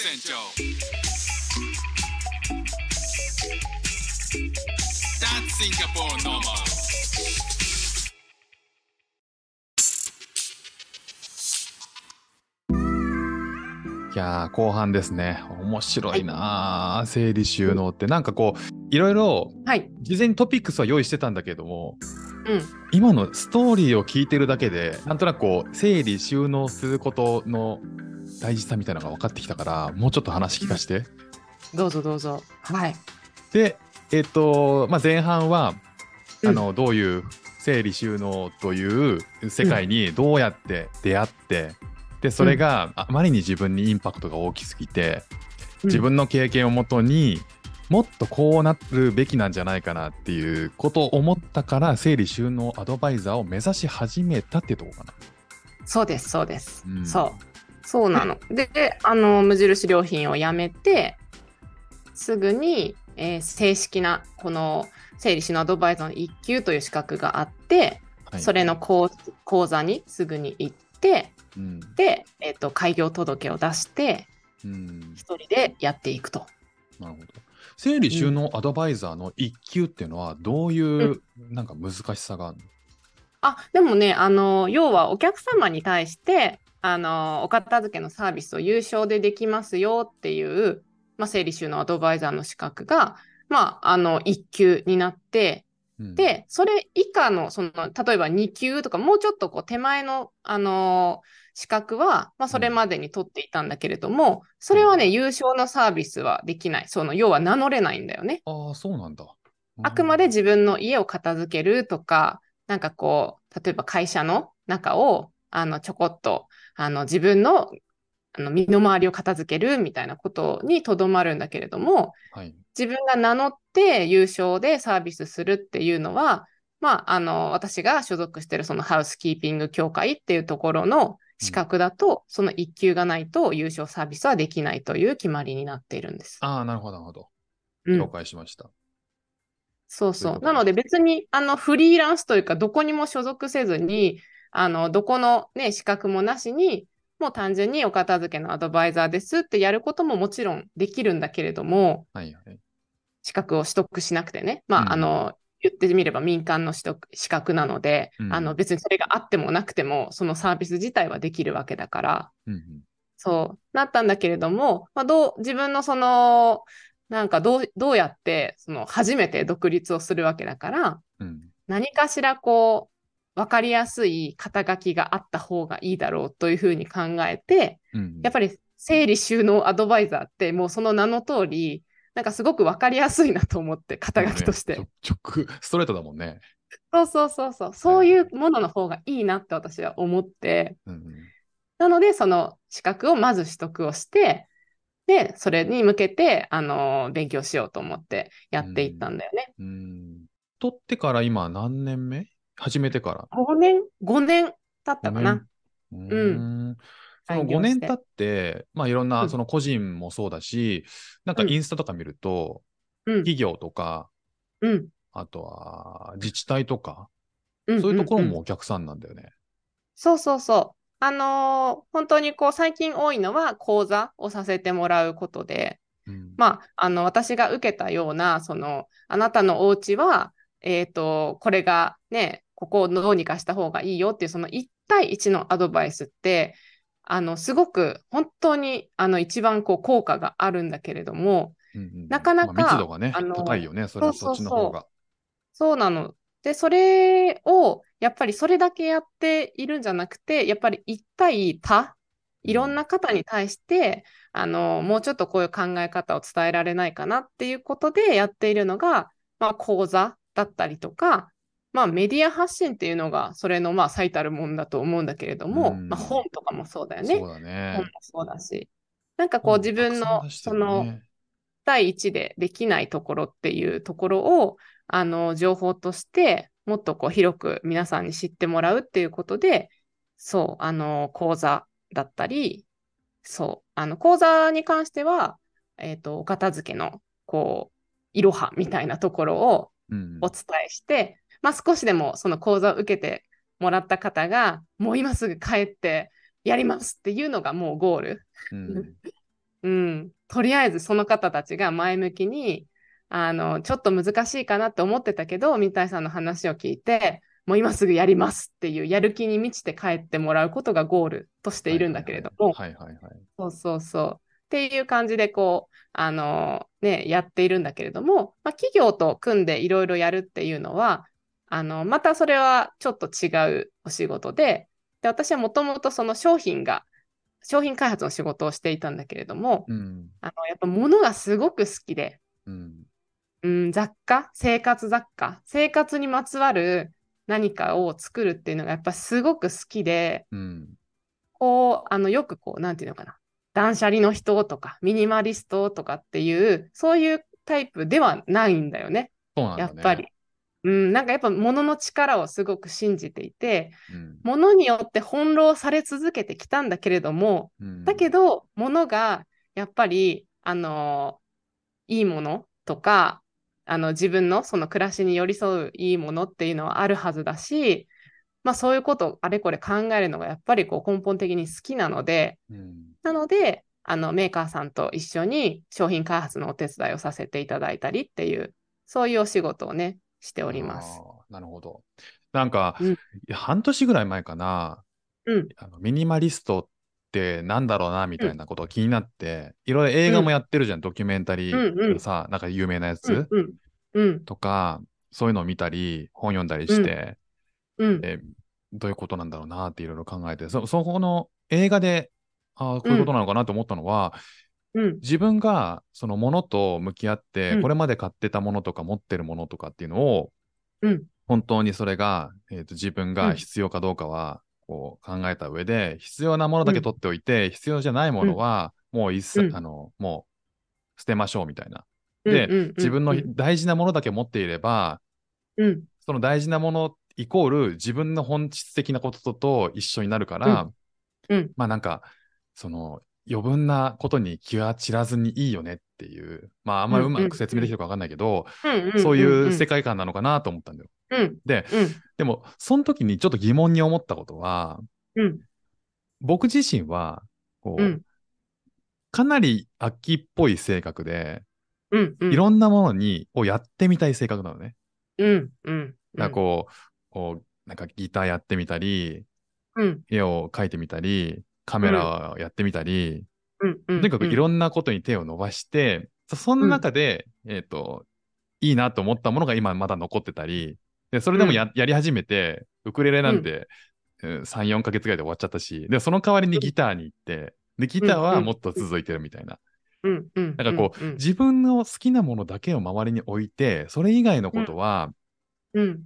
船長。That's Singapore normal. いやー後半ですね。面白いなー、整理収納ってなんかこういろいろはい。事前にトピックスは用意してたんだけどもうん。今のストーリーを聞いてるだけでなんとなくこう整理収納することの大事さみたいなのが分かってきたからもうちょっと話聞かして。どうぞどうぞ。はい。でえっ、と、まあ、前半はうんあのどういう整理収納という世界にどうやって出会って、でそれがあまりに自分にインパクトが大きすぎて、自分の経験をもとにもっとこうなるべきなんじゃないかなっていうことを思ったから整理収納アドバイザーを目指し始めたってとこかな。そうです、そうです。うんそう。そうなの。で、であの、無印良品を辞めて、すぐに、えー正式な、この、整理士のアドバイザーの1級という資格があって、はいそれの講講座にすぐに行って、うんで、えっ、と、開業届を出して、うん一人でやっていくと。なるほど。整理収納アドバイザーの1級っていうのはどういうなんか難しさがあるの、あ、でもね、あの、要はお客様に対して、あの、お片付けのサービスを有償でできますよっていう、まあ、整理収納アドバイザーの資格が、まあ、あの、1級になって、うん、で、それ以下の、その、例えば2級とか、もうちょっとこう、手前の、あの資格は、まあ、それまでに取っていたんだけれども、それはね、優勝のサービスはできない。その、要は名乗れないんだよね。ああ、そうなんだ。あくまで自分の家を片付けるとか、なんかこう、例えば会社の中を、あの、ちょこっと、あの、自分の、あの、身の回りを片付けるみたいなことにとどまるんだけれども、はい。自分が名乗って優勝でサービスするっていうのは、まあ、あの、私が所属しているそのハウスキーピング協会っていうところの資格だと、その1級がないと優勝サービスはできないという決まりになっているんです。ああ、なるほど、なるほど。うん了解しました。そうそう。そういうなので別にあのフリーランスというかどこにも所属せずに、あのどこの、ね、資格もなしに、もう単純にお片付けのアドバイザーですってやることももちろんできるんだけれども、はいはい。資格を取得しなくてね。まあ、うんあの、言ってみれば民間の取得資格なので、うんあの別にそれがあってもなくても、そのサービス自体はできるわけだから、うんうん、そうなったんだけれども、まあ、どう自分のその、なんかどうどうやってその初めて独立をするわけだから、うん。何かしらこう、分かりやすい肩書きがあった方がいいだろうというふうに考えて、うん。やっぱり整理収納アドバイザーってもうその名の通り、なんかすごく分かりやすいなと思って、肩書きとして。ね直、ストレートだもんね。そうそうそうそう、そういうものの方がいいなって私は思って、うんうん。なのでその資格をまず取得をして、で、それに向けて、あの勉強しようと思ってやっていったんだよね。うん。取ってから今何年目始めてから。5年、5年経ったか五な。年？うんん。その5開業して年経って、まあいろんうなんその個人もそうだし、なんかうんインスタとか見ると、うん、企業とか、うん。あとは自治体とか、うんそういうところもお客さんなんだよね。そうそうそう。あのー本当にこう最近多いのは講座をさせてもらうことで、うんまあ、あの私が受けたような、そのあなたのお家は、えっと、これがね、ここをどうにかした方がいいよっていう、その1対1のアドバイスって、あのすごく本当にあの一番こう効果があるんだけれども、うんうんなかなかまあ密度がね、高いよね、それはそうそうそうそっちの方が。そうなの。で、それを、やっぱりそれだけやっているんじゃなくて、やっぱり一対他、いろんな方に対して、あの、もうちょっとこういう考え方を伝えられないかなっていうことでやっているのが、まあ、講座だったりとか、まあ、メディア発信っていうのが、それのまあ最たるもんだと思うんだけれども、うんまあ、本とかもそうだよね。そうだね本も。そうだし。なんかこう自分の、その、対1でできないところっていうところをあの情報としてもっとこう広く皆さんに知ってもらうっていうことでそうあの講座だったりそうあの講座に関しては、えー、とお片付けのこういろはみたいなところをうんお伝えして、まあ、少しでもその講座を受けてもらった方がもう今すぐ帰ってやりますっていうのがもうゴール。うんうん、とりあえずその方たちが前向きに、あの、ちょっと難しいかなって思ってたけど、民体さんの話を聞いて、もう今すぐやりますっていうやる気に満ちて帰ってもらうことがゴールとしているんだけれども、はいはいはい。そうそうそう。っていう感じでこう、あのね、やっているんだけれども、まあ、企業と組んでいろいろやるっていうのは、あの、またそれはちょっと違うお仕事で、で、私はもともとその商品が、商品開発の仕事をしていたんだけれども、うん。あの、やっぱ物がすごく好きで、うん。うん、雑貨、生活雑貨、生活にまつわる何かを作るっていうのがやっぱすごく好きで、うん。こう、あの、よくこう、なんていうのかな、断捨離の人とか、ミニマリストとかっていう、そういうタイプではないんだよね、そうなんだね。やっぱり。うん、なんかやっぱ物の力をすごく信じていて、うん。物によって翻弄され続けてきたんだけれども、うん。だけど、物がやっぱり、あのいいものとか、あの自分のその暮らしに寄り添ういいものっていうのはあるはずだし、まあそういうことをあれこれ考えるのがやっぱりこう根本的に好きなので、うん。なので、あのメーカーさんと一緒に商品開発のお手伝いをさせていただいたりっていう、そういうお仕事をね、しております。なるほど。なんか、うん。半年ぐらい前かな、うん。あのミニマリストってなんだろうなみたいなことが気になって、いろいろ映画もやってるじゃん、ドキュメンタリーのさ、なんか有名なやつ、うんうん。うん。とか、そういうのを見たり、本読んだりして、うん。えどういうことなんだろうなっていろいろ考えて、そそこの映画で、ああ、こういうことなのかなと思ったのは、うん。自分がそのものと向き合って、うん。これまで買ってたものとか持ってるものとかっていうのを、うん。本当にそれが、えーと自分うん。が必要かどうかはこう考えた上で、必要なものだけ取っておいて、必要じゃないものはもう一切、うん。あのもう捨てましょうみたいな。うんで、自分の大事なものだけ持っていれば、うん。その大事なものイコール自分の本質的なことと一緒になるから、うん。まあなんか、その余分なことに気は散らずにいいよねっていう、まああんまりうまく説明できるか分かんないけど、うんそういう世界界観なのかなと思ったんだよ。うん。で、うん。でもその時にちょっと疑問に思ったことは、うん。僕自身は、こう、うん。かなり秋っぽい性格で、うんうん。いろんなものに、をやってみたい性格なのね。うんうん。だからこう、こう、なんかギターやってみたり、うん。絵を描いてみたり、カメラをやってみたり、うん。うん。とにかくいろんなことに手を伸ばして、そその中で、えっ、と、いいなと思ったものが今まだ残ってたり、でそれでもや,、やり始めて、ウクレレなんて、うん。3、4ヶ月ぐらいで終わっちゃったし、で、その代わりにギターに行って、で、ギターはもっと続いてるみたいな。うんうんなんかこう、うん。自分の好きなものだけを周りに置いて、それ以外のことは、うん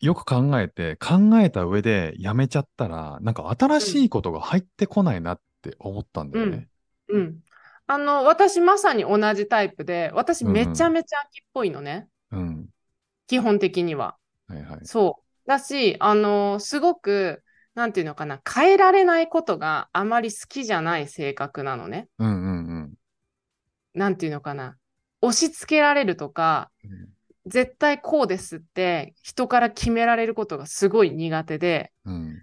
よく考えて、考えた上でやめちゃったら、なんか新しいことが入ってこないなって思ったんだよね。うん。あの私まさに同じタイプで私うん。めちゃめちゃ秋っぽいのね、うん。基本的には。はいはい。そう。だしあのすごくなんていうのかな変えられないことがあまり好きじゃない性格なのね。うんうん。なんていうのかな。押し付けられるとかうん。絶対こうですって人から決められることがすごい苦手でうん。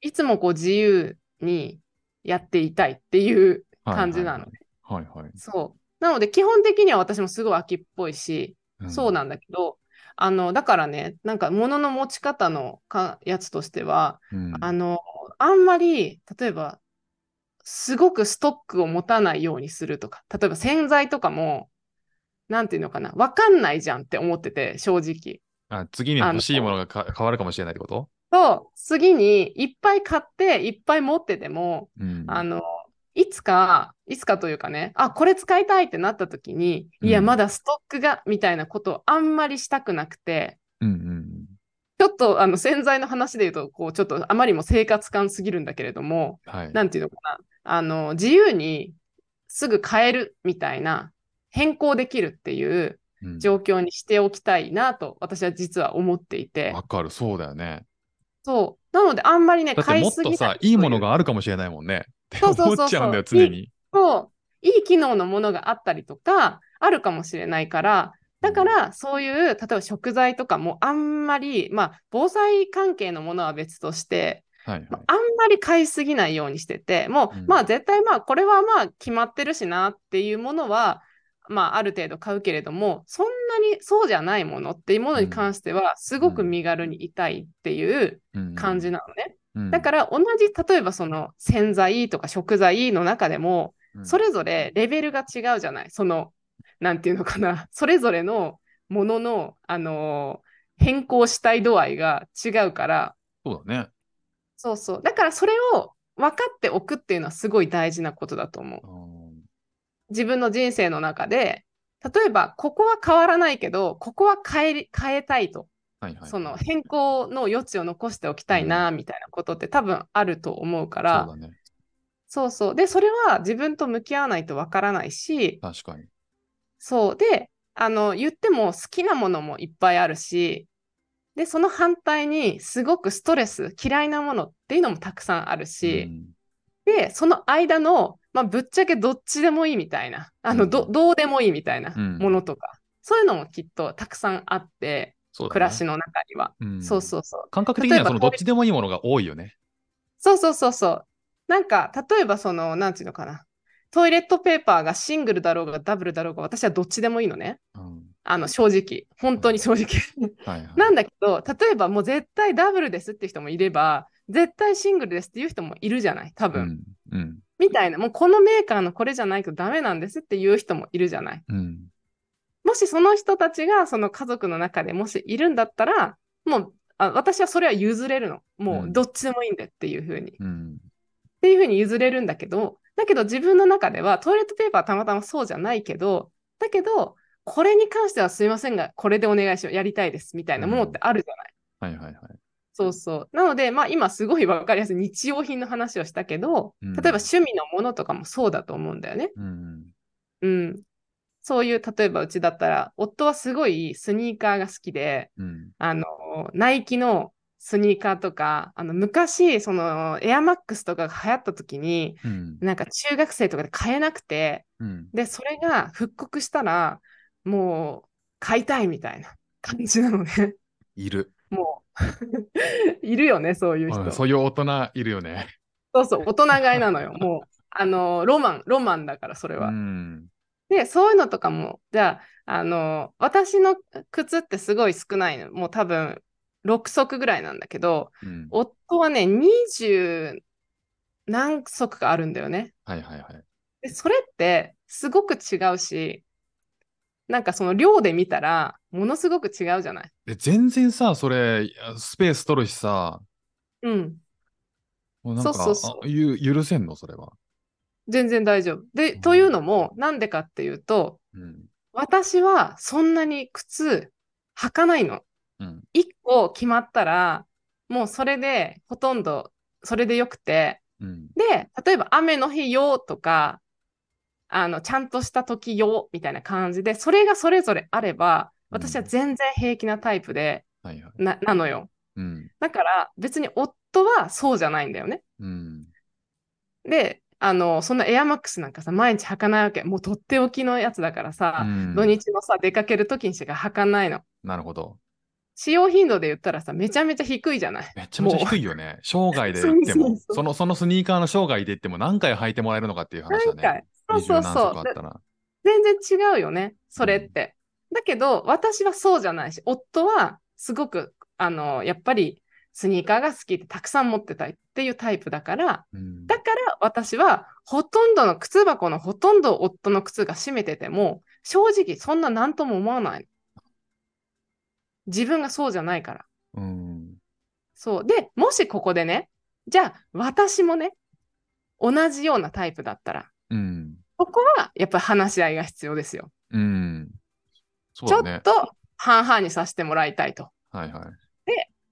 いつもこう自由にやっていたいっていうはい感じなのね。はいはい。そう。なので基本的には私もすごい秋っぽいし、んそうなんだけど、あの、だからね、なんか物の持ち方のかやつとしては、うんあの、あんまり、例えば、すごくストックを持たないようにするとか、例えば洗剤とかも、なんていうのかな、わかんないじゃんって思ってて、正直。あ次に欲しいものがか変わるかもしれないってこと？と、次にいっぱい買って、いっぱい持ってても、うん。あの、いつか、いつかというかね、あ、これ使いたいってなった時に、うんいや、まだストックが、みたいなことをあんまりしたくなくて、うんうんちょっとあの洗剤の話で言うと、こう、ちょっとあまりにも生活感すぎるんだけれども、うん。はい。なんていうのかな、あの、自由にすぐ変えるみたいな、変更できるっていううん状況にしておきたいなと、私は実は思っていてわ、かる、そうだよね。そう。なので、あんまりね、だってもっ買いすぎないとさ、いいものがあるかもしれないもんね。そうそうそうそう思っちゃうんだよ、常に。そう、いい機能のものがあったりとか、あるかもしれないから、だから、そういう、例えば食材とかもあんまり、まあ、防災関係のものは別として、はいはい。あんまり買いすぎないようにしてて、もう、うんまあ絶対まあこれはまあ決まってるしなっていうものは、まあある程度買うけれども、そんなにそうじゃないものっていうものに関しては、すごく身軽にいたいっていう感じなのね。だからら同じ、例えばその洗剤とか食材の中でも、それぞれレベルが違うじゃない。その、なんていうのかな、それぞれのものの、あのー変更したい度合いが違うから、そうだね。そうそう。だからそれを分かっておくっていうのはすごい大事なことだと思う。うん自分の人生の中で、例えばここは変わらないけど、ここは変えり変えたいと、はいはい。その変更の余地を残しておきたいな、みたいなことって多分あると思うから、そうだね。そうそう。で、それは自分と向き合わないとわからないし、確かに。そう。で、あの、言っても好きなものもいっぱいあるし、で、その反対にすごくストレス、嫌いなものっていうのもたくさんあるし、うんで、その間の、まあ、ぶっちゃけどっちでもいいみたいな、あの、うんどどうでもいいみたいなうんものとか、そういうのもきっとたくさんあって、ね暮らしの中には。うんそうそうそう。感覚的にはそのどっちでもいいものが多いよね。そうそうそうそう。なんか、例えばその、なんていうのかな。トイレットペーパーがシングルだろうがダブルだろうが、私はどっちでもいいのね。うんあの、正直。本当に正直。はいはい。なんだけど、例えばもう絶対ダブルですって人もいれば、絶対シングルですっていう人もいるじゃない、多分。うん。うん。みたいな、もうこのメーカーのこれじゃないとダメなんですっていう人もいるじゃない。うん。もしその人たちがその家族の中でもしいるんだったら、もうあ私はそれは譲れるの。もうどっちでもいいんでっていうふうに。っうん。ていうふうに譲れるんだけど、だけど自分の中ではトイレットペーパーはたまたまそうじゃないけど、だけど、これに関してはすいませんが、これでお願いします。やりたいです。みたいなものってあるじゃない。はいはいはい。そうそう。なので、まあ今すごいわかりやすい日用品の話をしたけど、うん例えば趣味のものとかもそうだと思うんだよね。うん。うん。そういう、例えばうちだったら、夫はすごいスニーカーが好きで、うん。あの、ナイキのスニーカーとか、あの、昔、その、エアマックスとかが流行った時に、うん。なんか中学生とかで買えなくて、うん。で、それが復刻したら、もう、買いたいみたいな感じなのね。いる。もう、いるよね、そういう人。うんそういう大人いるよね。そうそう、大人買いなのよ。もう、あの、ロマン、ロマンだから、それは。うん。で、そういうのとかも、じゃあ、あの、私の靴ってすごい少ないの。もう多分、6足ぐらいなんだけど、うん。夫はね、20何足かあるんだよね。はいはいはい。で、それってすごく違うし、なんかその量で見たら、ものすごく違うじゃない？で全然さ、それ、スペース取るしさ、うん。もうなんか、そうそうそうあゆ許せんの、それは。全然大丈夫。で、うんというのも、なんでかっていうと、うん。私はそんなに靴履かないの。うん。1個決まったら、もうそれでほとんどそれでよくて、うん。で、例えば雨の日よとか、あの、ちゃんとした時よみたいな感じで、それがそれぞれあれば、私は全然平気なタイプで、はいはい。ななのよ。うん。だから別に夫はそうじゃないんだよね。うん。で、あの、そんなエアマックスなんかさ、毎日履かないわけ。もうとっておきのやつだからさ、うん土日のさ、出かける時にしか履かないの。なるほど。使用頻度で言ったらさ、めちゃめちゃ低いじゃない。めちゃめちゃ低いよね。生涯で言ってもその、そのスニーカーの生涯で言っても何回履いてもらえるのかっていう話だ何回？ね。そうそうそう。全然違うよね、それって。だけど、私はそうじゃないし、夫はすごく、あの、やっぱりスニーカーが好きってたくさん持ってたいっていうタイプだから、うんだから私はほとんどの靴箱のほとんどを夫の靴が占めてても、正直そんな何とも思わない。自分がそうじゃないから。うん。そう。で、もしここでね、じゃあ私もね、同じようなタイプだったら、うん。ここはやっぱり話し合いが必要ですよ。うん。ちょ。っと半々にさせてもらいたいと。はいはい。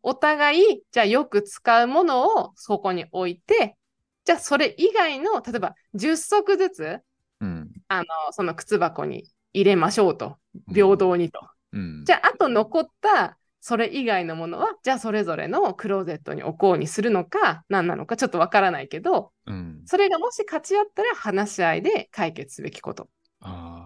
お互い、じゃあよく使うものをそこに置いて、じゃあそれ以外の、例えば10足ずつ、うん。あの、その靴箱に入れましょうと。平等にと。うん。じゃあ、あと残った、それ以外のものは、じゃあそれぞれのクローゼットに置こうにするのか、何なのかちょっとわからないけど、うん。それがもし勝ち合ったら話し合いで解決すべきこと。ああ。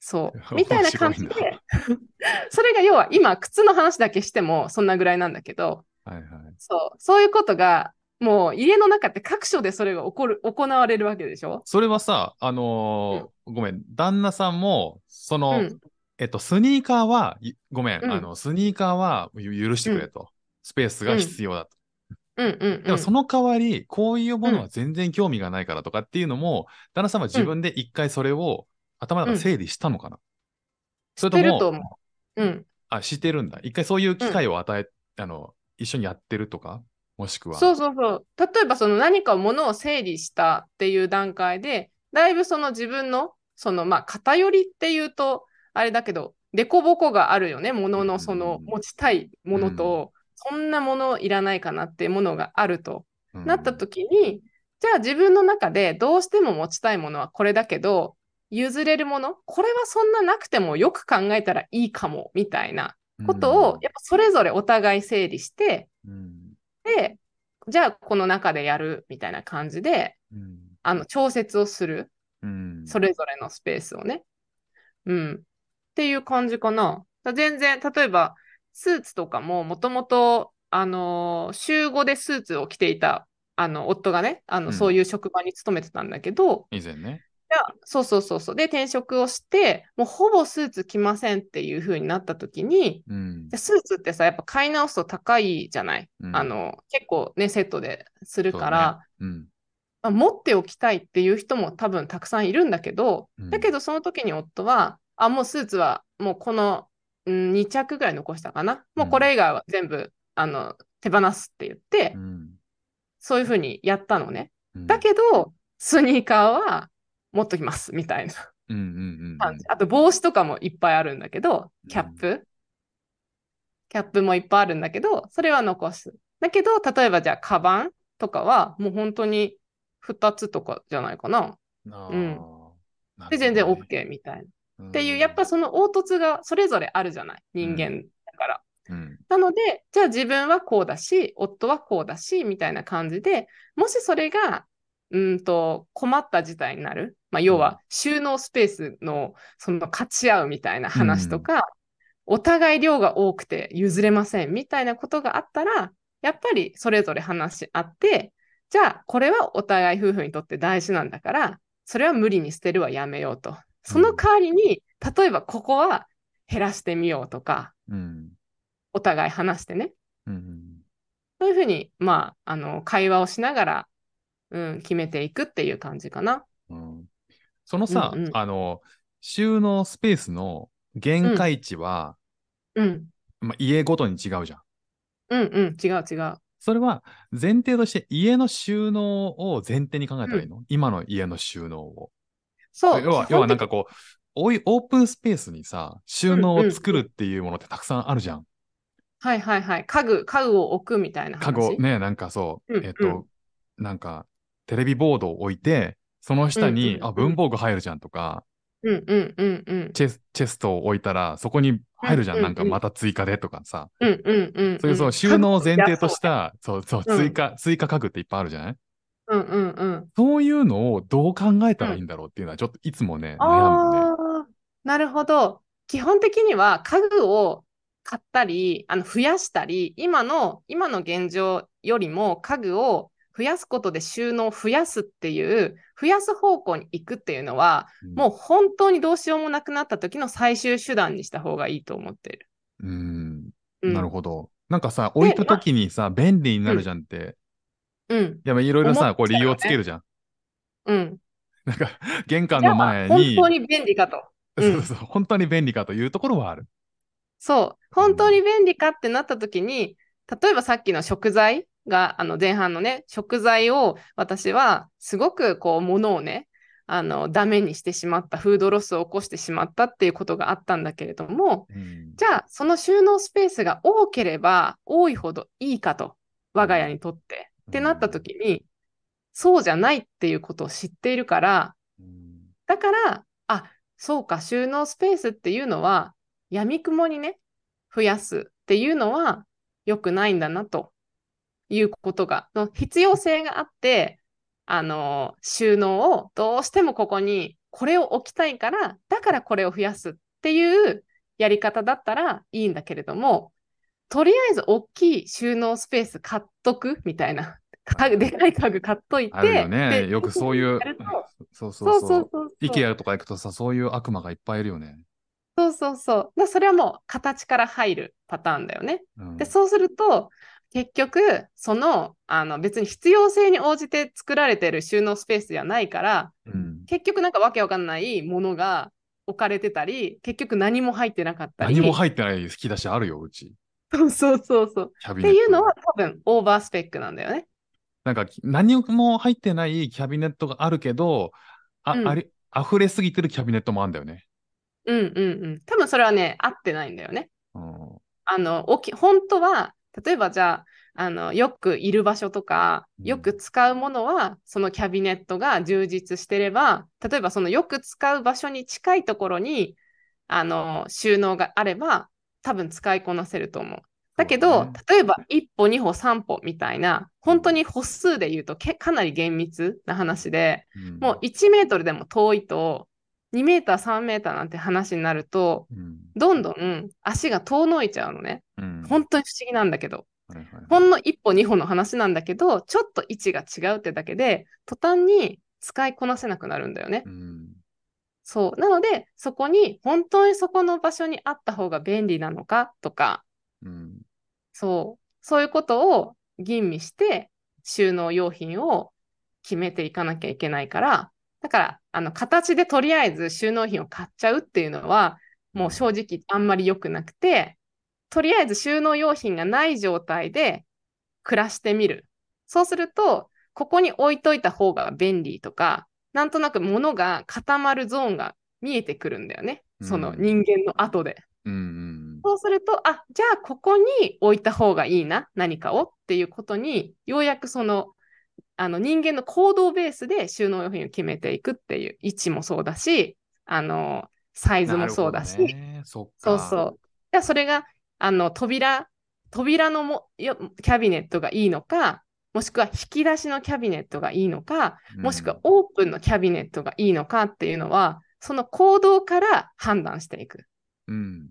そう。みたいな感じで、それが要は今、靴の話だけしてもそんなぐらいなんだけど、はいはい。そう、そういうことが、もう家の中って各所でそれが起こる、行われるわけでしょ？それはさ、あのーごめん、旦那さんも、その、うんえっと、スニーカーは、いごめん、うんあの、スニーカーはゆ許してくれと。スペースが必要だと。うんうんうん。でもその代わり、こういうものは全然興味がないからとかっていうのも、旦那さんは自分で一回それを頭の中で整理したのかな、それとも知ってると思う。うん。あ、してるんだ。一回そういう機会を与え、あの、一緒にやってるとか？もしくは。そうそうそう。例えばその何かものを整理したっていう段階で、だいぶその自分の、そのまあ偏りっていうと、あれだけど、凸凹があるよね。もののそのうん持ちたいものと、そんなものいらないかなっていうものがあるとうんなった時に、じゃあ自分の中でどうしても持ちたいものはこれだけど、譲れるもの、これはそんななくてもよく考えたらいいかも、みたいなことを、やっぱそれぞれお互い整理して、うんで、じゃあこの中でやるみたいな感じで、うんあの調節をする、うんそれぞれのスペースをね。うん。っていう感じかな。だ全然、例えば、スーツとかも、もともと、あのー週5でスーツを着ていた、あの、夫がね、あの、うんそういう職場に勤めてたんだけど、以前ね。そうそうそうそう。で、転職をして、もうほぼスーツ着ませんっていう風になった時に、うん。スーツってさ、やっぱ買い直すと高いじゃない、うん。あの、結構ね、セットでするから、うん。まあ持っておきたいっていう人も多分たくさんいるんだけど、うん。だけどその時に夫は、あ、もうスーツはもうこの、うん、2着ぐらい残したかな？もうこれ以外は全部、あの、手放すって言って、うん。そういうふうにやったのね。うん。だけど、スニーカーは持っときます、みたいな。感じ。あと帽子とかもいっぱいあるんだけど、キャップ、キャップもいっぱいあるんだけど、それは残す。だけど、例えばじゃあ、カバンとかは、もう本当に2つとかじゃないかな。うん。で、全然 OK みたいな。っていう、やっぱその凹凸がそれぞれあるじゃない、人間だから。うん。なので、じゃあ自分はこうだし、夫はこうだし、みたいな感じで、もしそれが、うんと困った事態になる、まあ、要は収納スペースのその勝ち合うみたいな話とか、お互い量が多くて譲れませんみたいなことがあったら、やっぱりそれぞれ話し合って、じゃあこれはお互い夫婦にとって大事なんだから、それは無理に捨てるはやめようと。その代わりに、例えばここは減らしてみようとか、うん。お互い話してね。うん。そういうふうに、まあ、あの、会話をしながら、うん、決めていくっていう感じかな。うんそのさ、うんうんあの、収納スペースの限界値は、うん、まあ、家ごとに違うじゃん。うん、うん、違う違う。それは前提として家の収納を前提に考えたらいいの、今の家の収納を。そう。要は、要はなんかこう、おいオープンスペースにさ、収納を作るっていうものってたくさんあるじゃん。はいはいはい。家具、家具を置くみたいな話？カゴね、なんかそう、うんえっと、なんか、テレビボードを置いて、その下に、うんうんうんあ、文房具入るじゃんとか、うんうんうんうん。チェスチェストを置いたら、そこに入るじゃん、うんうんなんかまた追加でとかさ。うんうんうん、うん。そういうそう収納を前提とし家た、そうそう、うん追加、追加家具っていっぱいあるじゃない？具うんうんうん。そういうのをどう考えたらいいんだろうっていうのは、ちょっといつもね、悩むね。なるほど。基本的には家具を買ったり、あの増やしたり、今の、今の現状よりも家具を増やすことで収納を増やすっていう、増やす方向に行くっていうのは、うんもう本当にどうしようもなくなった時の最終手段にした方がいいと思ってる。うん、うん、なるほど。なんかさ、置いたときにさ、便利になるじゃんって。うん。いや、まあいろいろさ、こう理由をつけるじゃん。うん。なんか、玄関の前本に、当に便利かと。そうそう、本当に便利かというところはある。そう、本当に便利かってなった時に、例えばさっきの食材が、あの前半のね、食材を私はすごくこう、物をね、あの、ダメにしてしまった、フードロスを起こしてしまったっていうことがあったんだけれども、うんじゃあ、その収納スペースが多ければ多いほどいいかと、我が家にとって。うんってなった時に、そうじゃないっていうことを知っているから、うんだから、あ、そうか、収納スペースっていうのは、やみくもにね、増やすっていうのは良くないんだなということが、の必要性があって、あの、収納をどうしてもここにこれを置きたいから、だからこれを増やすっていうやり方だったらいいんだけれども、とりあえず大きい収納スペース買っとくみたいな。家具でかい家具買っといて。あるよね。でよくそういう。そうそそううそそうう。そう。IKEA とか行くとさ、そういう悪魔がいっぱいいるよね。そうそうそう。だそれはもう形から入るパターンだよね。うんで、そうすると、結局、その、あの、別に必要性に応じて作られてる収納スペースじゃないから、うん結局なんかわけわかんないものが置かれてたり、結局何も入ってなかったり。何も入ってない引き出しあるよ、うち。そうそうそう。っていうのは多分オーバースペックなんだよね。なんか何も入ってないキャビネットがあるけど、あ、うんあれ、溢れすぎてるキャビネットもあるんだよね。うんうんうん。多分それはね、合ってないんだよね。うんあの、おき本当は、例えばじゃあ、あの、よくいる場所とか、うん。よく使うものは、そのキャビネットが充実してれば、例えばそのよく使う場所に近いところに、あの、収納があれば、多分使いこなせると思う。だけど、例えば1歩、2歩、3歩みたいな、本当に歩数で言うとけかなり厳密な話で、うん。もう1メートルでも遠いと、2メーター、3メーターなんて話になると、うんどんどん足が遠のいちゃうのね。うん本当に不思議なんだけど。はいはいはいほんの一歩二歩の話なんだけど、ちょっと位置が違うってだけで、途端に使いこなせなくなるんだよね。うんそう。なので、そこに、本当にそこの場所にあった方が便利なのかとか、うんそう。そういうことを吟味して、収納用品を決めていかなきゃいけないから、だから、あの、形でとりあえず収納品を買っちゃうっていうのは、もう正直あんまり良くなくて、とりあえず収納用品がない状態で暮らしてみる。そうすると、ここに置いといた方が便利とか、なんとなく物が固まるゾーンが見えてくるんだよね。そのうん人間の後で。うんうんそうすると、あ、じゃあここに置いた方がいいな、何かをっていうことに、ようやくその、あの人間の行動ベースで収納用品を決めていくっていう位置もそうだし、あの、サイズもそうだし、ねそそうそう。じゃあそれが、あの、扉、扉のもよキャビネットがいいのか、もしくは引き出しのキャビネットがいいのか、もしくはオープンのキャビネットがいいのかっていうのは、その行動から判断していく。うん。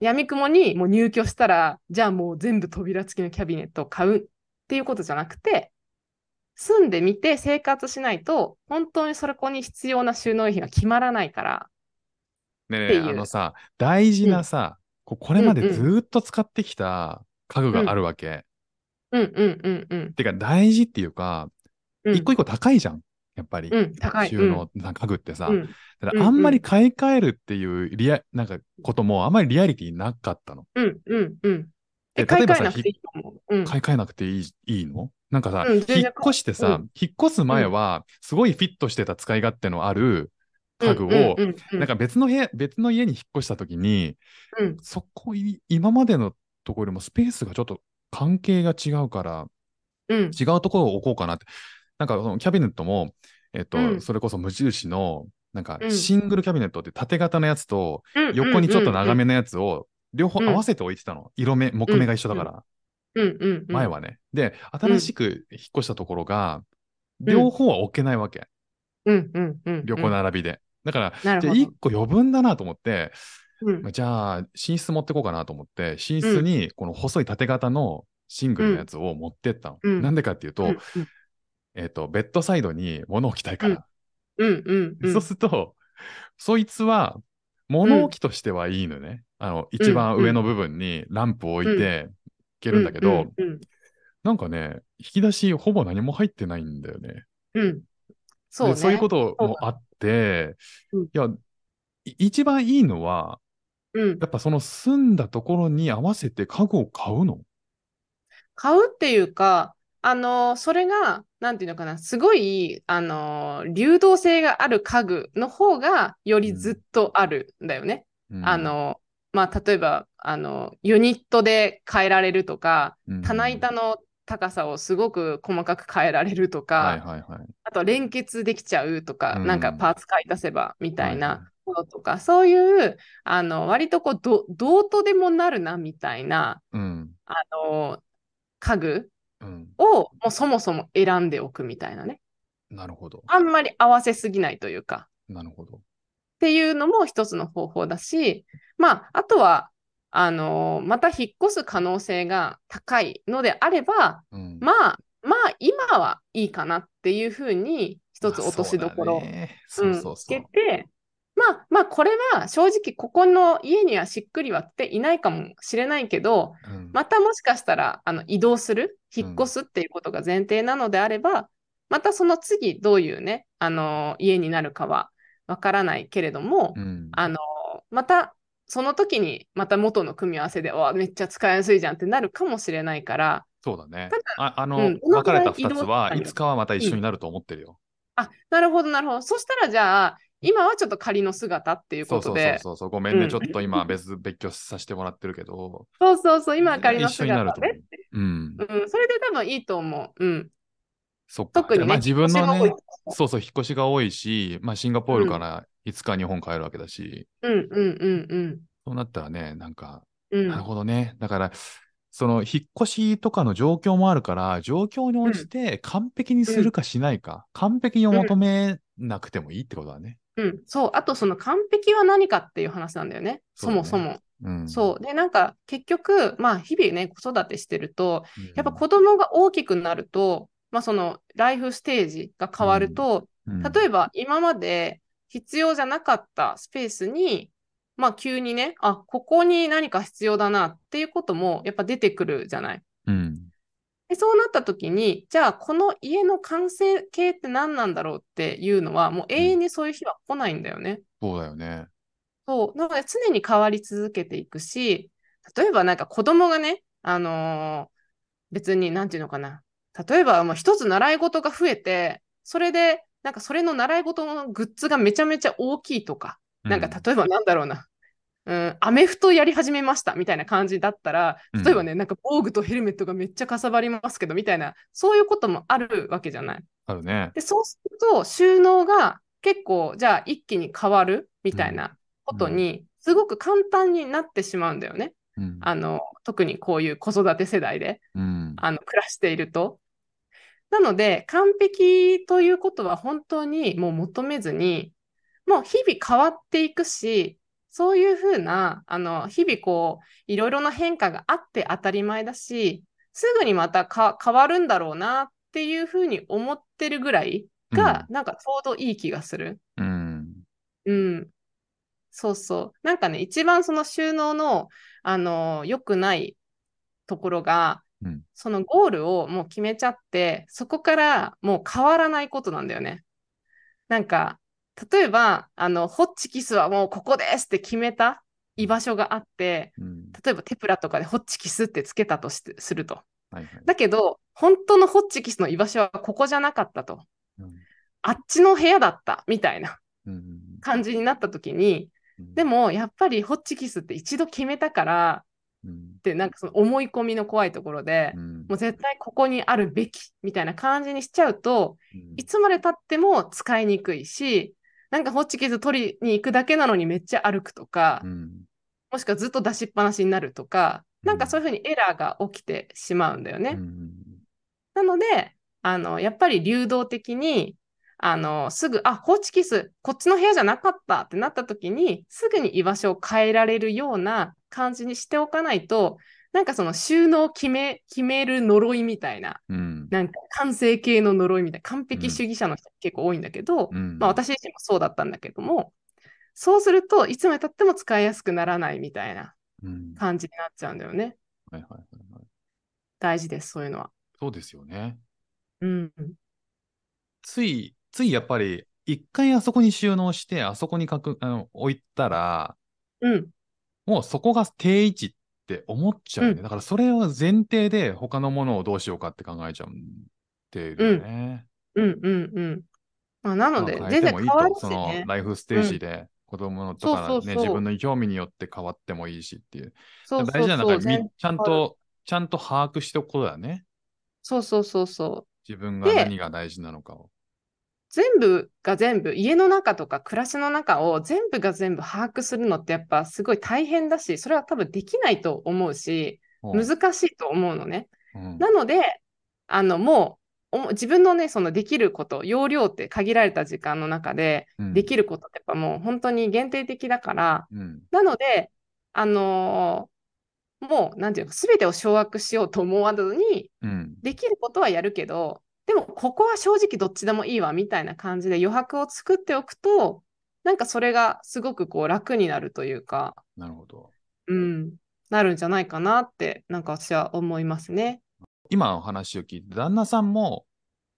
闇雲にもう入居したら、じゃあもう全部扉付きのキャビネットを買うっていうことじゃなくて、住んでみて生活しないと、本当にそこに必要な収納品が決まらないから。ねえあのさ大事なさ、ここれまでうんうんずーっと使ってきた家具があるわけ。うんうんうんうん。てか大事っていうか、うん一個一個高いじゃん。やっぱり。うん、高い。収納、な家具ってさ。うんだかうんらあんまり買い替えるっていうリア、なんかこともあんまりリアリティなかったの。うんうんうん。え、え買い替えなくていいと思う。うん。買い替えなくていいいいの？なんかさ、うん引っ越してさ、う引っ越す前は、すごいフィットしてた使い勝手のある家具を、なんか別の部屋、別の家に引っ越した時に、うん。そこい、今までのところよりもスペースがちょっと関係が違うから、うん。違うところを置こうかなって。なんかそのキャビネットも、えっと、うん。それこそ無印の、なんかうん。シングルキャビネットって縦型のやつと、うん横にちょっと長めうんのやつを両方うん合わせて置いてたの。色目、木目が一緒だから、うんうんうん。前はね。で、新しく引っ越したところが、ん両方は置けないわけ。うんうんうん。横並びで。だから。じゃあ一個余分だなと思って、うんまあじゃあ、寝室持ってこうかなと思って、寝室にこの細い縦型のシングルのやつを持ってったの。うんなんでかっていうと、うんえっ、と、ベッドサイドに物置きたいから。うんうんうん。そうすると、そいつは物置きとしてはいいのね。あの、一番上の部分にランプを置いていけるんだけど、なんかね、引き出しほぼ何も入ってないんだよね。うんうん。そうね。でそういうこともあって、うんいや、い一番いいのは、うん。やっぱその住んだところに合わせて家具を買うの買うっていうか、あの、それが、なんていうのかな、すごい、あの、流動性がある家具の方が、よりずっとあるんだよね。うんあ、の、まあ、例えば、あの、ユニットで変えられるとか、うん棚板の高さをすごく細かく変えられるとか、はいはいはい。あと連結できちゃうとか、うんなんかパーツ買い足せばみたいはいはなものとか、そういう、あの、割とこう、ど、どうとでもなるなみたいな、うん。あの、家具うん。をもうそもそも選んでおくみたいなね。なるほど。あんまり合わせすぎないというか、なるほど。っていうのも一つの方法だし、まあ、あとは、あのまた引っ越す可能性が高いのであれば、うん。まあ、まあ、今はいいかなっていうふうに、一つ落としどころをつ。けて、まあまあ、これは正直、ここの家にはしっくりはっていないかもしれないけど、うん。またもしかしたらあの移動する、うん。引っ越すっていうことが前提なのであれば、またその次どういうね、あの家になるかはわからないけれども、うんあのまたその時にまた元の組み合わせで、わめっちゃ使いやすいじゃんってなるかもしれないから、そうだねた。ああの、うん分かれた2つはいつかはまた一緒になると思ってるよ。あ、なるほど、なるほど。そしたらじゃあ、今はちょっと仮の姿っていうそうそうそうことで、そうそう。ごめんね、うんちょっと今別別居させてもらってるけど。そうそうそう、今は仮の一緒になる姿と思でう。うん。うん、それで多分いいと思う。うん。そっか。特にね、まあ自分のねそうそう、引っ越しが多いし、まあシンガポールからいつか日本帰るわけだし、うんうんうんうん。そうなったらね、なんか、うんなるほどね。だから、その引っ越しとかの状況もあるから、状況に応じて完璧にするかしないか、完璧に求めなくてもいいってことだね。うん、そう。あと、その完璧は何かっていう話なんだよね。そそうだねもそも。うん。そう。で、なんか、結局、まあ、日々ね、子育てしてると、うん。やっぱ子供が大きくなると、まあ、その、ライフステージが変わると、うん、例えば、今まで必要じゃなかったスペースに、まあ、急にね、あ、ここに何か必要だなっていうことも、やっぱ出てくるじゃない。うん。でそうなった時に、じゃあこの家の完成形って何なんだろうっていうのは、もう永遠にそういう日は来ないんだよね。そうだよね。そう。なので常に変わり続けていくし、例えばなんか子供がね、あのー別になんていうのかな。例えばもう一つ習い事が増えて、それでなんかそれの習い事のグッズがめちゃめちゃ大きいとか、なんか例えばなんだろうな。うん、アメフトやり始めましたみたいな感じだったら、例えばね、なんか防具とヘルメットがめっちゃかさばりますけどみたいな、そういうこともあるわけじゃない。あるね。で、そうすると収納が結構、じゃあ一気に変わるみたいなことに、すごく簡単になってしまうんだよね。うん。あの、特にこういう子育て世代で、うん。あの、暮らしていると。なので、完璧ということは本当にもう求めずに、もう日々変わっていくし、そういうふうな、あの、日々こう、いろいろな変化があって当たり前だし、すぐにまたか変わるんだろうなっていうふうに思ってるぐらいが、なんかちょうどいい気がする。うん。うん。そうそう。なんかね、一番その収納の、あの、良くないところが、うんそのゴールをもう決めちゃって、そこからもう変わらないことなんだよね。なんか、例えば、あの、ホッチキスはもうここですって決めた居場所があって、うん。例えばテプラとかでホッチキスってつけたとしてすると。はいはい。だけど、本当のホッチキスの居場所はここじゃなかったと。うんあっちの部屋だったみたいなうん感じになった時に、うんでもやっぱりホッチキスって一度決めたからうん。ってなんかその思い込みの怖いところで、うん。もう絶対ここにあるべきみたいな感じにしちゃうとうん。いつまで経っても使いにくいしなんかホッチキス取りに行くだけなのにめっちゃ歩くとか、うん。もしくはずっと出しっぱなしになるとか、なんかそういうふうにエラーが起きてしまうんだよね。うん。なので、あの、やっぱり流動的に、あの、すぐ、あ、ホーチキス、こっちの部屋じゃなかったってなった時に、すぐに居場所を変えられるような感じにしておかないと、なんかその収納を決め、決める呪いみたいな、うんなんか完成形の呪いみたいな、完璧主義者の人結構多いんだけど、うんまあ私自身もそうだったんだけども、そうするといつまでたっても使いやすくならないみたいなうん感じになっちゃうんだよね。はいはいはいはい大事です、そういうのは。そうですよね。うん。つい、ついやっぱり、一回あそこに収納して、あそこにかくあの置いたら、うん。もうそこが定位置って思っちゃうよね。うんだからそれを前提で他のものをどうしようかって考えちゃうんてるよね。うんうんうん。まあ、なので、全然てもいいと、変わるしそのね。ライフステージで子供のとかね、そうそうそう自分の興味によって変わってもいいしっていう。そうそう大事なのは、ちゃんと、ちゃんと把握しておくことだね。そうそうそうそう。自分がで何が大事なのかを。全部が全部、家の中とか暮らしの中を全部が全部把握するのってやっぱすごい大変だし、それは多分できないと思うし、うん難しいと思うのね。うんなので、あの、もう、自分のね、そのできること、容量って限られた時間の中で、うんできることってやっぱもう本当に限定的だから、うんなので、あのーもう、なんていうの、すべてを掌握しようと思わずに、うん。できることはやるけど、でもここは正直どっちでもいいわみたいな感じで余白を作っておくと、なんかそれがすごくこう楽になるというか、なるほど。うん、なるんじゃないかなって、なんか私は思いますね。今の話を聞いて、旦那さんも、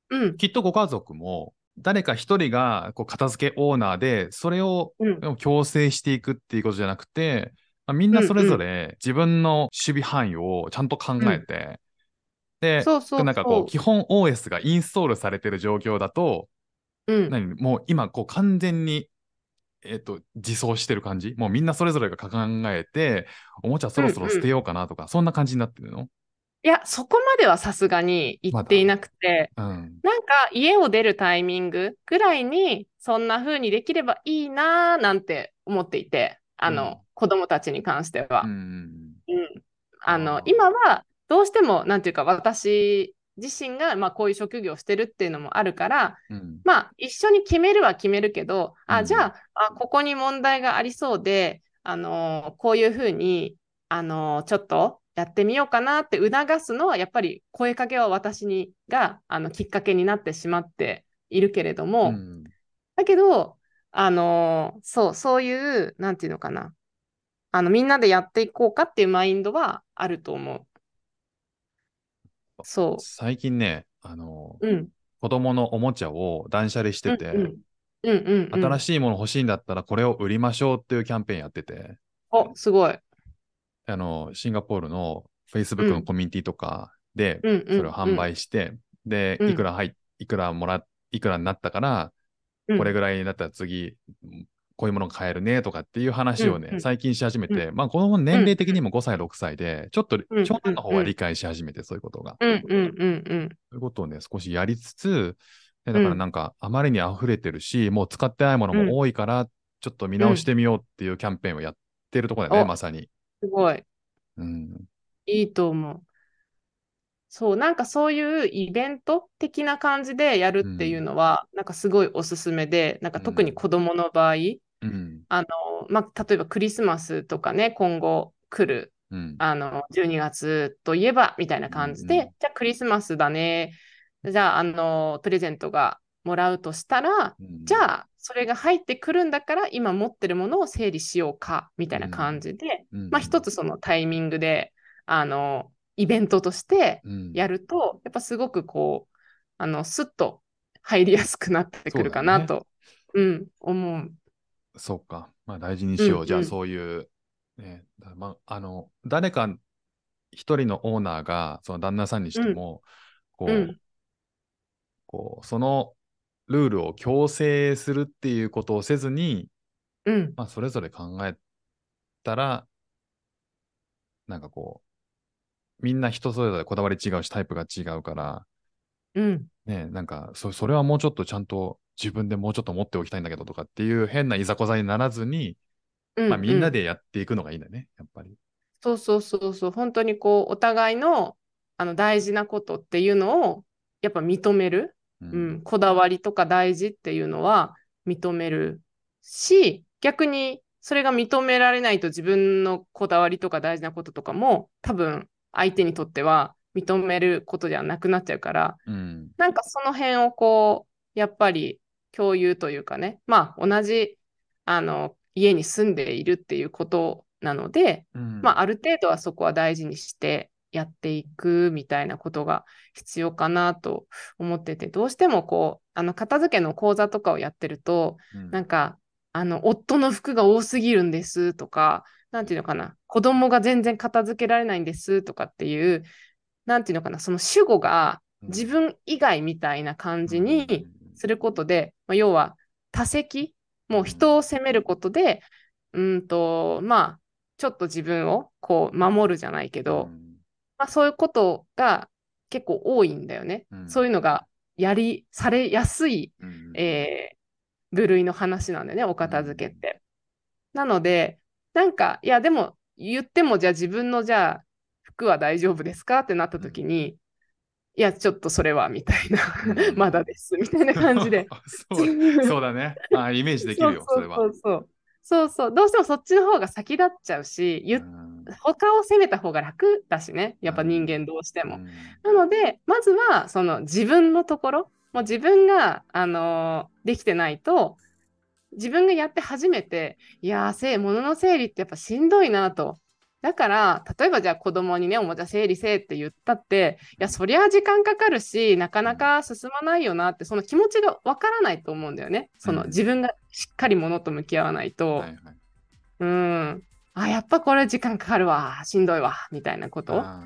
うん、きっとご家族も、誰か一人がこう片付けオーナーで、それをうん、強制していくっていうことじゃなくて、まあ、みんなそれぞれ自分の守備範囲をちゃんと考えて、で、そうそうなんかこう、基本 OS がインストールされてる状況だと、うん、何？もう今こう完全に、えっと自走してる感じ？もうみんなそれぞれが考えておもちゃそろそろ捨てようかなとか、そんな感じになってるの？いや、そこまではさすがに言っていなくて、うん。なんか家を出るタイミングぐらいにそんな風にできればいいなーなんて思っていて、あの、うん。子供たちに関しては。うんうんあの今はどうしてもなんていうか私自身がまあこういう職業をしてるっていうのもあるからうん。まあ一緒に決めるは決めるけどうん。あじゃああここに問題がありそうであのーこういうふうにあのーちょっとやってみようかなって促すのはやっぱり声かけは私にがあのきっかけになってしまっているけれども、うん。だけどあのーそうそういうなんていうのかな。あのみんなでやっていこうかっていうマインドはあると思う。そ最近ねあのう。うん。子供のおもちゃを断捨離してて、うんうんうんうんうん。新しいもの欲しいんだったらこれを売りましょうっていうキャンペーンやっててお、すごい。あのシンガポールの Facebook のコミュニティとかで。それを販売して、でうんいくら入っいくらもらいくらになったから、うんこれぐらいになったら次こういうものが買えるねとかっていう話をね、うんうん最近し始めて、まあ子供の年齢的にも5歳、6歳で、ちょっとうん長男の方は理解し始めて、そういうことが。うんうんうんうん。そういうことをね、少しやりつつ、でだからなんか、あまりに溢れてるし、もう使ってないものも多いから、ちょっと見直してみようっていうキャンペーンをやってるところだよね、おまさに。すごい。うん。いいと思う。そう、なんかそういうイベント的な感じでやるっていうのは、なんかすごいおすすめで、なんか特に子供の場合、うん。あの、まあ、例えばクリスマスとかね、今後来る、うん。あの、12月といえばみたいな感じで、うんうん。じゃあクリスマスだね、じゃあ、あの、プレゼントがもらうとしたら、うん。じゃあ、それが入ってくるんだから、今持ってるものを整理しようか、みたいな感じで、うん。まあ、一つそのタイミングで、あの、イベントとしてうん。やると、やっぱすごくこう、あの、スッと入りやすくなってくるかなと、うん、思う。そうか。まあ大事にしよう。うんじゃあうんそういう、ね、だまあ、あの、誰か一人のオーナーが、その旦那さんにしても、こう、うんこう、そのルールを強制するっていうことをせずに、うん、まあそれぞれ考えたら、なんかこう、みんな人それぞれこだわり違うし、タイプが違うから、うん、ね、なんかそ、それはもうちょっとちゃんと自分でもうちょっと持っておきたいんだけどとかっていう変ないざこざにならずに、うん、まあ、みんなうん。でやっていくのがいいんだね、やっぱり。そうそうそうそう、本当にこう、お互いのあの大事なことっていうのを、やっぱ認める、ううん、こだわりとか大事っていうのは認めるし、逆にそれが認められないと自分のこだわりとか大事なこととかも、多分相手にとっては認めることではなくなっちゃうから、うん。なんかその辺をこう、やっぱり共有というかね、まあ同じあの家に住んでいるっていうことなので、うんまあある程度はそこは大事にしてやっていくみたいなことが必要かなと思ってて、どうしてもこう、あの片付けの講座とかをやってると、うんなんか、あの、夫の服が多すぎるんですとか、なんていうのかな、子供が全然片付けられないんですとかっていう、なんていうのかな、その主語が自分以外みたいな感じにすることで、まあ、要は多責、もう人を責めることで、うんと、まあ、ちょっと自分をこう守るじゃないけど、まあ、そういうことが結構多いんだよね。うん。そういうのがやり、されやすいうん。えー部類の話なんだよね、お片付けって。なので、なんか、いや、でも、言っても、じゃあ自分の、じゃあ、服は大丈夫ですか？ってなった時に、いや、ちょっとそれは、みたいな、うんまだです、みたいな感じで。そうそうだね。あイメージできるよ、それは。そうそうそうそう。どうしてもそっちの方が先立っちゃうし、言っうん他を責めた方が楽だしね、やっぱ人間どうしても。なので、まずはその自分のところ、もう自分が、あのーできてないと、自分がやって初めて、いやー、せ物の整理ってやっぱしんどいなと。だから、例えばじゃあ子供にね、おもちゃ整理せえって言ったって、いや、そりゃ時間かかるし、なかなか進まないよなって、その気持ちがわからないと思うんだよね。そのうん自分がしっかり物と向き合わないと、はいはいうん。あ、やっぱこれ時間かかるわ、しんどいわ、みたいなこと？あ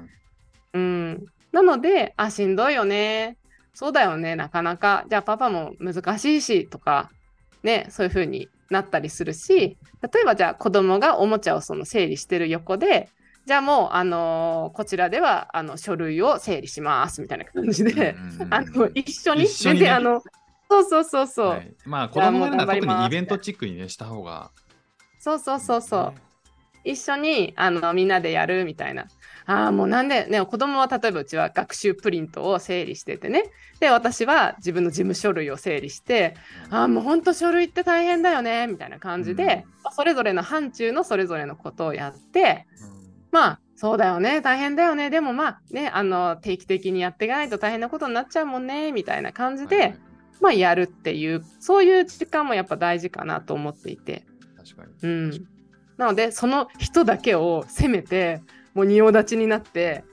うん。なので、あ、しんどいよね。そうだよね、なかなか。じゃあパパも難しいし、とか、ね、そういう風になったりするし、例えばじゃあ子供がおもちゃをその整理してる横で、じゃあもう、あのーこちらではあの書類を整理します、みたいな感じーで、あの、一緒に、全然あの、そうそうそうそう、はい。まあ子供なら特にイベントチックにねした方が。そうそうそうそう。一緒にあのみんなでやるみたいな。ああ、もうなんで、ね、子供は例えばうちは学習プリントを整理しててね。で、私は自分の事務書類を整理して、ああ、もう本当書類って大変だよね、みたいな感じで、それぞれの範疇のそれぞれのことをやって、まあ、そうだよね、大変だよね、でもまあね、あの、定期的にやっていかないと大変なことになっちゃうもんね、みたいな感じで、はいはい。まあ、やるっていう、そういう時間もやっぱ大事かなと思っていて。確かに。うん、なのでその人だけを責めてもう仁王立ちになって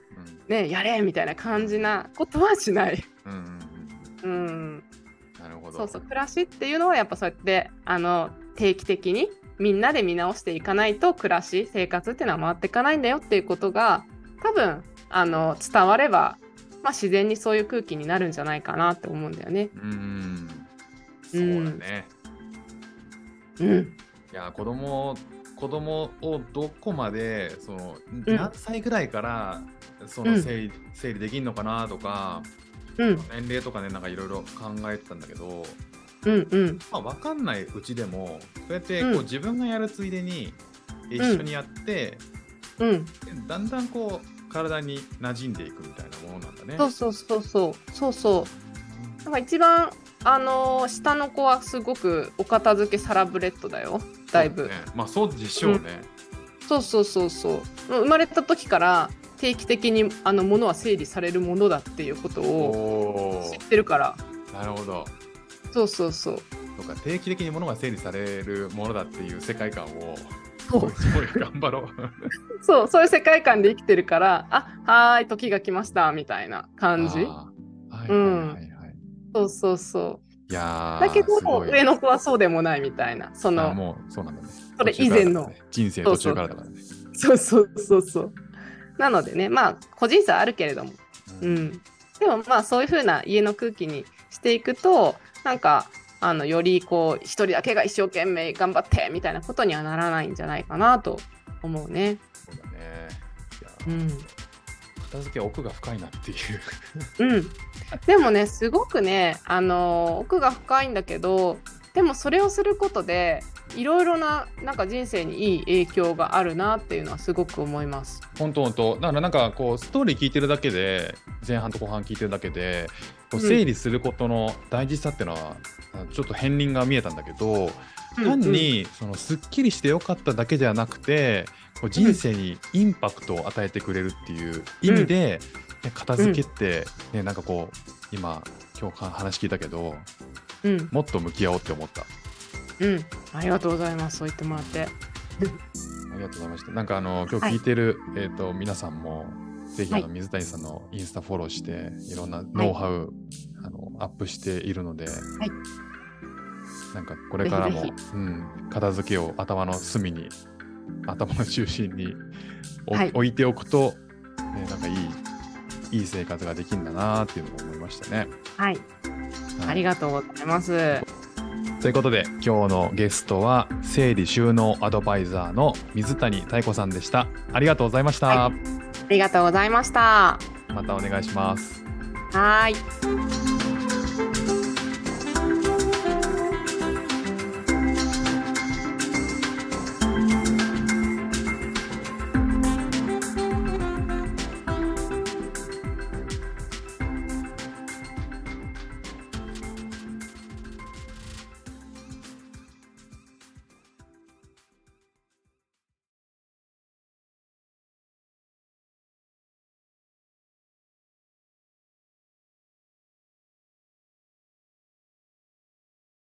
ねやれみたいな感じなことはしない。うんうんうんうん、なるほど。そうそう。暮らしっていうのはやっぱそうやってあの定期的にみんなで見直していかないと暮らし生活っていうのは回っていかないんだよっていうことが多分あの伝われば、まあ、自然にそういう空気になるんじゃないかなって思うんだよね。うん。そうだね。うん、いや子供子供をどこまでその、うん。何歳ぐらいからそうん。の整理,、整理できるのかなとかうん、年齢とかねなんかいろいろ考えてたんだけど、うん、うん、まあ、分かんないうちでもそうやってこうん。う自分がやるついでに一緒にやって、うん。だんだんこう体に馴染んでいくみたいなものなんだね。そうそうそうそう。そうそう。なんか一番あのー下の子はすごくお片付けサラブレッドだよだいぶそうね、まあそうでしょうね。そうそうそうそうもう。生まれた時から定期的にあの物は整理されるものだっていうことをお知ってるから。おなるほど。そうそうそう。とか定期的に物が整理されるものだっていう世界観をそう。すごい頑張ろう。そうそういう世界観で生きてるからあはーい時が来ましたみたいな感じ。はいはいはいはい。そうそうそいやだけど上の子はそうでもないみたいなそあのもうそうなんだね。それ以前の。ね。人生途中からだからね。そうそうそうそう。なのでねまあ個人差あるけれども。ううん。ん、でもまあそういう風な家の空気にしていくとなんかあのよりこう一人だけが一生懸命頑張ってみたいなことにはならないんじゃないかなと思うね。そうだね。うん片付けは奥が深いなっていう。うん、でもねすごくねあの奥が深いんだけどでもそれをすることでいろいろななんか人生にいい影響があるなっていうのはすごく思います。本当本当だからなんかこうストーリー聞いてるだけで前半と後半聞いてるだけでこううん整理することの大事さっていうのは、あちょっと片鱗が見えたんだけど単にそのすっきりしてよかっただけじゃなくてこう人生にインパクトを与えてくれるっていう意味で、ね片付けって、ねなんかこう今今日か話聞いたけどうん。うんもっと向き合おうって思った。うん、ありがとうございます。そう言ってもらって。ありがとうございました。なんかあの今日聞いてる、えっ、と皆さんもぜひあの、はい水谷さんのインスタフォローしていろんなノウハウ、あのアップしているので、なんかこれからもうん、片付けを頭の隅に頭の中心におはい置いておくと、ね、なんかいいいい生活ができるんだなっていうのを思いましたね。はい、はいありがとうございます。ということで今日のゲストは整理収納アドバイザーの水谷妙子さんでした。ありがとうございました。はありがとうございました。またお願いします。はーい。